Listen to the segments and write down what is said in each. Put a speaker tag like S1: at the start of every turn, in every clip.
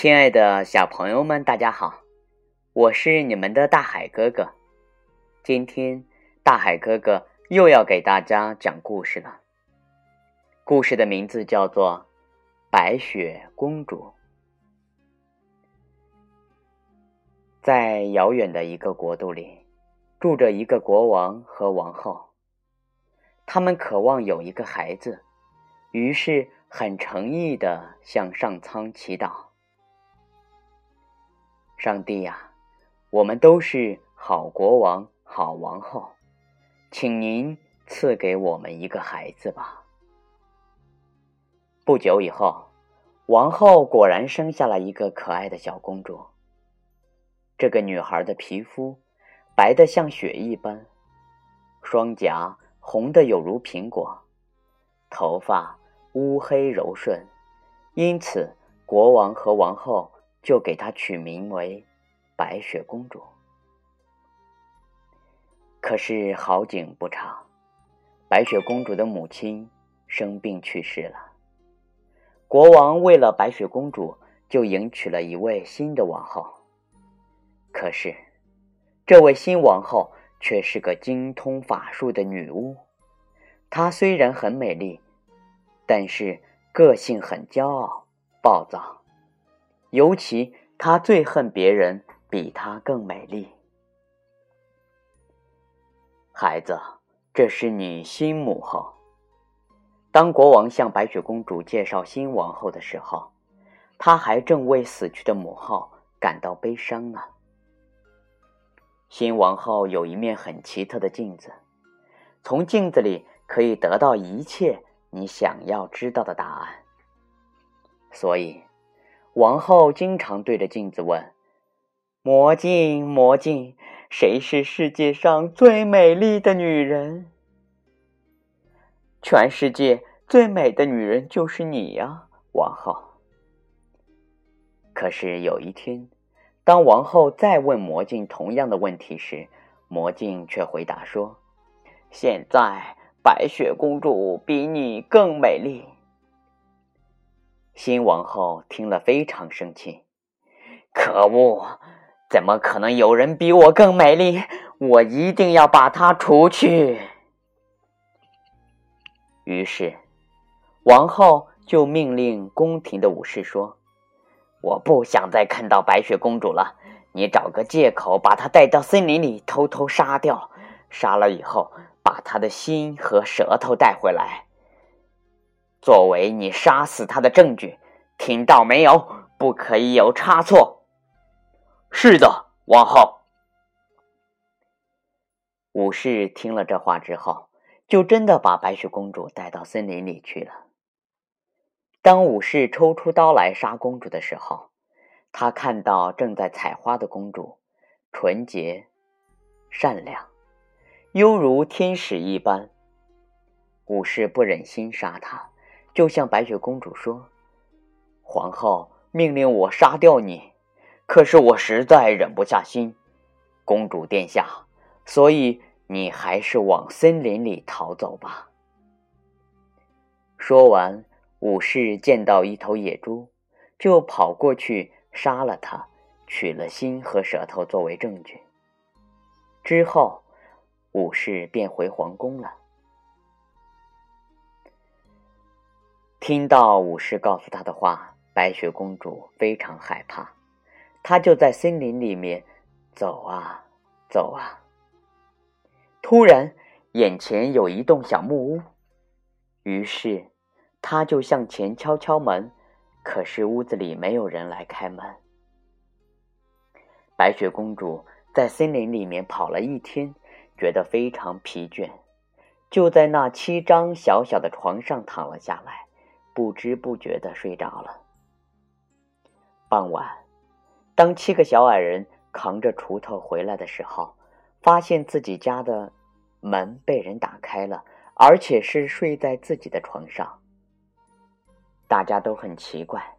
S1: 亲爱的小朋友们，大家好，我是你们的大海哥哥。今天，大海哥哥又要给大家讲故事了。故事的名字叫做《白雪公主》。在遥远的一个国度里，住着一个国王和王后。他们渴望有一个孩子，于是很诚意的向上苍祈祷。上帝呀，我们都是好国王、好王后，请您赐给我们一个孩子吧。不久以后，王后果然生下了一个可爱的小公主。这个女孩的皮肤白得像雪一般，双颊红得有如苹果，头发乌黑柔顺，因此国王和王后。就给她取名为白雪公主。可是好景不长，白雪公主的母亲生病去世了。国王为了白雪公主，就迎娶了一位新的王后。可是，这位新王后却是个精通法术的女巫。她虽然很美丽，但是个性很骄傲、暴躁。尤其他最恨别人比他更美丽。孩子，这是你新母后。当国王向白雪公主介绍新王后的时候，他还正为死去的母后感到悲伤呢。新王后有一面很奇特的镜子，从镜子里可以得到一切你想要知道的答案。所以。王后经常对着镜子问：“魔镜，魔镜，谁是世界上最美丽的女人？”全世界最美的女人就是你呀，王后。可是有一天，当王后再问魔镜同样的问题时，魔镜却回答说：“现在白雪公主比你更美丽。”新王后听了非常生气，可恶！怎么可能有人比我更美丽？我一定要把她除去。于是，王后就命令宫廷的武士说：“我不想再看到白雪公主了，你找个借口把她带到森林里偷偷杀掉，杀了以后把她的心和舌头带回来。”作为你杀死他的证据，听到没有？不可以有差错。是的，王后。武士听了这话之后，就真的把白雪公主带到森林里去了。当武士抽出刀来杀公主的时候，他看到正在采花的公主，纯洁、善良，犹如天使一般。武士不忍心杀她。就向白雪公主说：“皇后命令我杀掉你，可是我实在忍不下心，公主殿下，所以你还是往森林里逃走吧。”说完，武士见到一头野猪，就跑过去杀了它，取了心和舌头作为证据。之后，武士便回皇宫了。听到武士告诉他的话，白雪公主非常害怕，她就在森林里面走啊走啊。突然，眼前有一栋小木屋，于是她就向前敲敲门，可是屋子里没有人来开门。白雪公主在森林里面跑了一天，觉得非常疲倦，就在那七张小小的床上躺了下来。不知不觉的睡着了。傍晚，当七个小矮人扛着锄头回来的时候，发现自己家的门被人打开了，而且是睡在自己的床上。大家都很奇怪，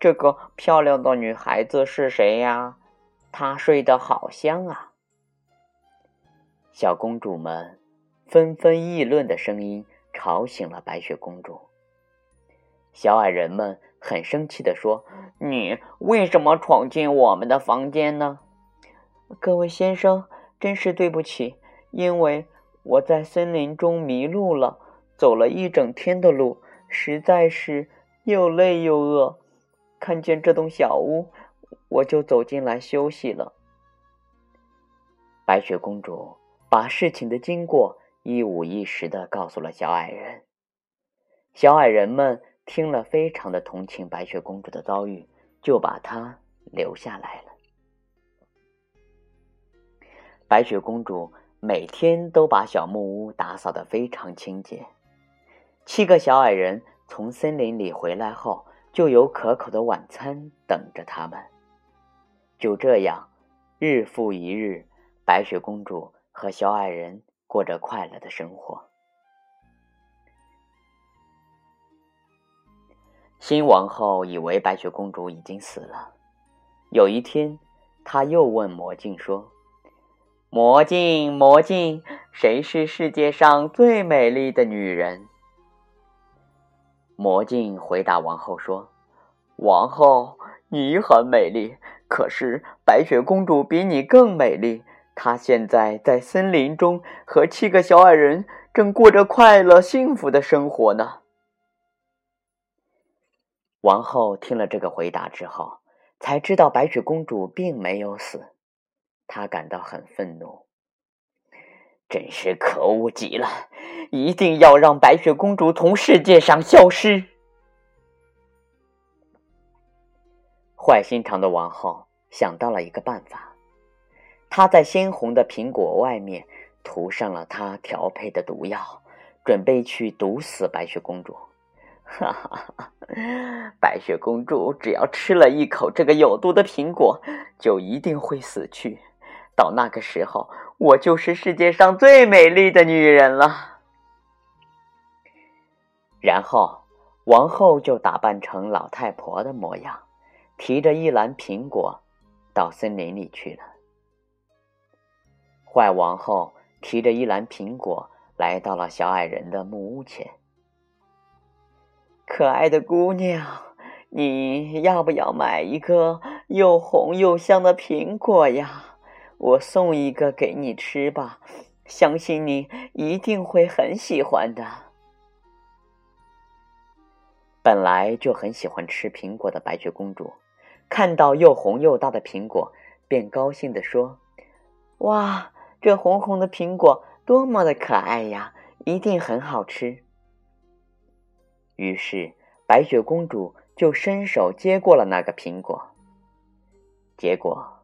S1: 这个漂亮的女孩子是谁呀？她睡得好香啊！小公主们纷纷议论的声音。吵醒了白雪公主，小矮人们很生气地说：“你为什么闯进我们的房间呢？”
S2: 各位先生，真是对不起，因为我在森林中迷路了，走了一整天的路，实在是又累又饿。看见这栋小屋，我就走进来休息了。
S1: 白雪公主把事情的经过一五一十的告诉了小矮人。小矮人们听了，非常的同情白雪公主的遭遇，就把她留下来了。白雪公主每天都把小木屋打扫得非常清洁。七个小矮人从森林里回来后，就有可口的晚餐等着他们。就这样，日复一日，白雪公主和小矮人过着快乐的生活。新王后以为白雪公主已经死了。有一天，她又问魔镜说。魔镜，魔镜，谁是世界上最美丽的女人？魔镜回答王后说：“王后，你很美丽，可是白雪公主比你更美丽。她现在在森林中和七个小矮人正过着快乐幸福的生活呢。”王后听了这个回答之后，才知道白雪公主并没有死。她感到很愤怒，真是可恶极了！一定要让白雪公主从世界上消失。坏心肠的王后想到了一个办法，他在鲜红的苹果外面涂上了他调配的毒药，准备去毒死白雪公主。哈哈哈！白雪公主只要吃了一口这个有毒的苹果，就一定会死去。到那个时候，我就是世界上最美丽的女人了。然后，王后就打扮成老太婆的模样，提着一篮苹果，到森林里去了。坏王后提着一篮苹果，来到了小矮人的木屋前。
S2: 可爱的姑娘，你要不要买一个又红又香的苹果呀？我送一个给你吃吧，相信你一定会很喜欢的。
S1: 本来就很喜欢吃苹果的白雪公主，看到又红又大的苹果，便高兴地说：“
S2: 哇，这红红的苹果多么的可爱呀，一定很好吃。”
S1: 于是，白雪公主就伸手接过了那个苹果，结果。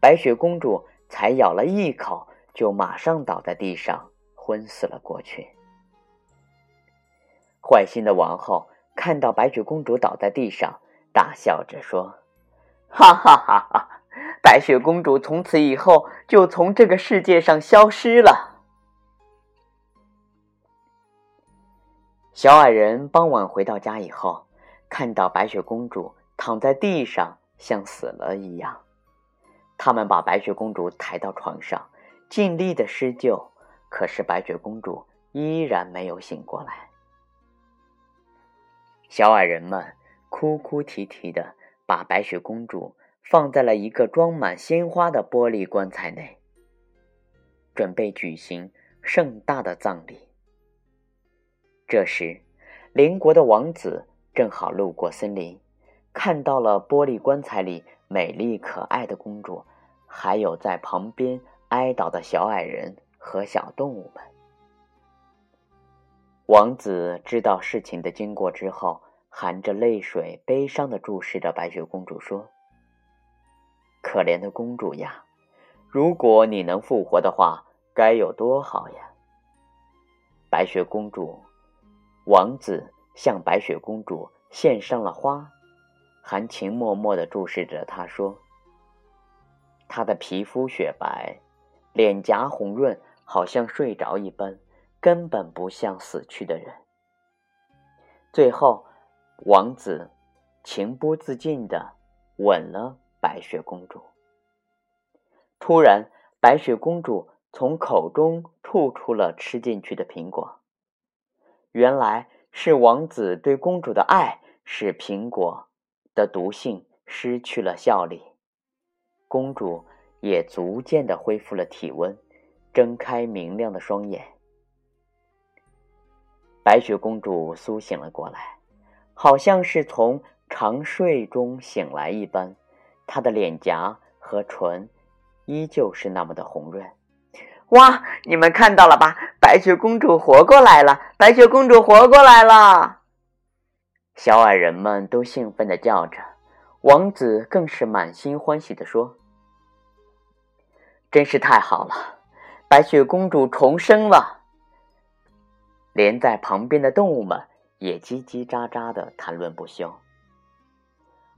S1: 白雪公主才咬了一口，就马上倒在地上，昏死了过去。坏心的王后看到白雪公主倒在地上，大笑着说：“哈哈哈哈！白雪公主从此以后就从这个世界上消失了。”小矮人傍晚回到家以后，看到白雪公主躺在地上，像死了一样。他们把白雪公主抬到床上，尽力的施救，可是白雪公主依然没有醒过来。小矮人们哭哭啼啼的把白雪公主放在了一个装满鲜花的玻璃棺材内，准备举行盛大的葬礼。这时，邻国的王子正好路过森林，看到了玻璃棺材里美丽可爱的公主。还有在旁边哀悼的小矮人和小动物们。王子知道事情的经过之后，含着泪水，悲伤的注视着白雪公主，说：“可怜的公主呀，如果你能复活的话，该有多好呀！”白雪公主，王子向白雪公主献上了花，含情脉脉的注视着她，说。她的皮肤雪白，脸颊红润，好像睡着一般，根本不像死去的人。最后，王子情不自禁地吻了白雪公主。突然，白雪公主从口中吐出了吃进去的苹果。原来是王子对公主的爱使苹果的毒性失去了效力，公主也逐渐的恢复了体温，睁开明亮的双眼。白雪公主苏醒了过来，好像是从长睡中醒来一般，她的脸颊和唇依旧是那么的红润。
S2: 哇，你们看到了吧？白雪公主活过来了！白雪公主活过来了！
S1: 小矮人们都兴奋地叫着，王子更是满心欢喜地说：“真是太好了，白雪公主重生了！”连在旁边的动物们也叽叽喳喳地谈论不休。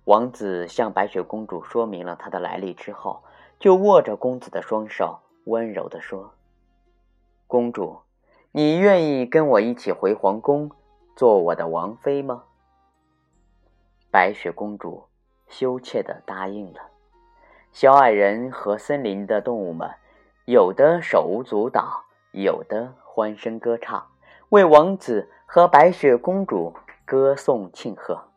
S1: 王子向白雪公主说明了他的来历之后，就握着公子的双手，温柔地说：“公主，你愿意跟我一起回皇宫，做我的王妃吗？”白雪公主羞怯地答应了。小矮人和森林的动物们，有的手舞足蹈，有的欢声歌唱，为王子和白雪公主歌颂庆贺。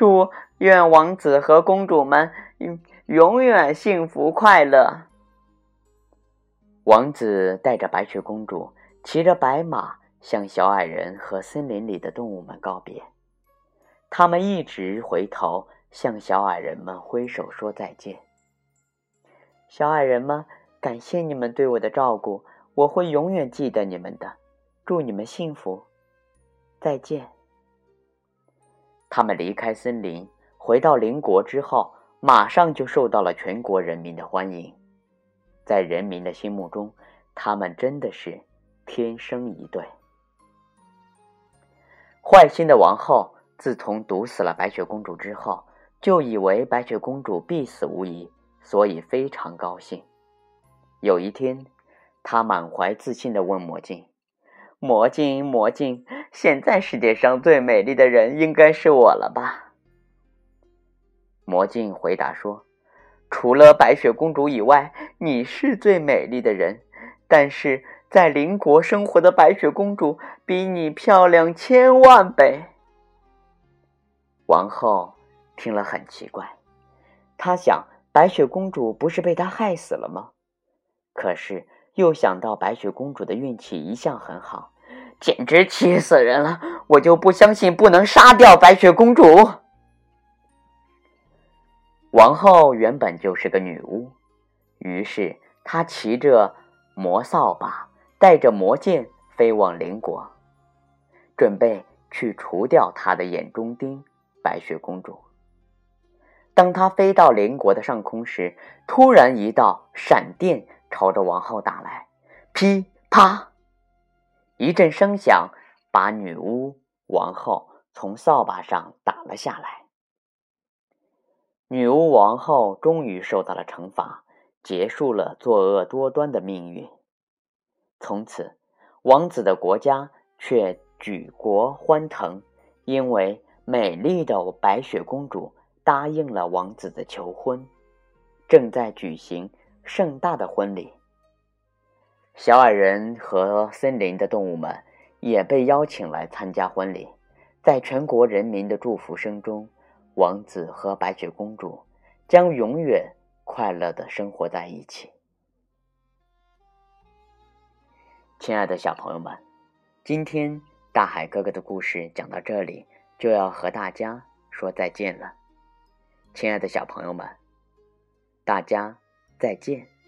S2: 祝愿王子和公主们永永远幸福快乐。
S1: 王子带着白雪公主，骑着白马，向小矮人和森林里的动物们告别。他们一直回头向小矮人们挥手说再见。
S2: 小矮人们，感谢你们对我的照顾，我会永远记得你们的。祝你们幸福，再见。
S1: 他们离开森林，回到邻国之后，马上就受到了全国人民的欢迎。在人民的心目中，他们真的是天生一对。坏心的王后。自从毒死了白雪公主之后，就以为白雪公主必死无疑，所以非常高兴。有一天，她满怀自信地问魔镜：“
S2: 魔镜，魔镜，现在世界上最美丽的人应该是我了吧？”
S1: 魔镜回答说：“
S2: 除了白雪公主以外，你是最美丽的人。但是在邻国生活的白雪公主比你漂亮千万倍。”
S1: 王后听了很奇怪，她想白雪公主不是被他害死了吗？可是又想到白雪公主的运气一向很好，
S2: 简直气死人了！我就不相信不能杀掉白雪公主。
S1: 王后原本就是个女巫，于是她骑着魔扫把，带着魔剑飞往邻国，准备去除掉她的眼中钉。白雪公主，当她飞到邻国的上空时，突然一道闪电朝着王后打来，噼啪，一阵声响，把女巫王后从扫把上打了下来。女巫王后终于受到了惩罚，结束了作恶多端的命运。从此，王子的国家却举国欢腾，因为。美丽的白雪公主答应了王子的求婚，正在举行盛大的婚礼。小矮人和森林的动物们也被邀请来参加婚礼。在全国人民的祝福声中，王子和白雪公主将永远快乐的生活在一起。亲爱的小朋友们，今天大海哥哥的故事讲到这里。就要和大家说再见了，亲爱的小朋友们，大家再见。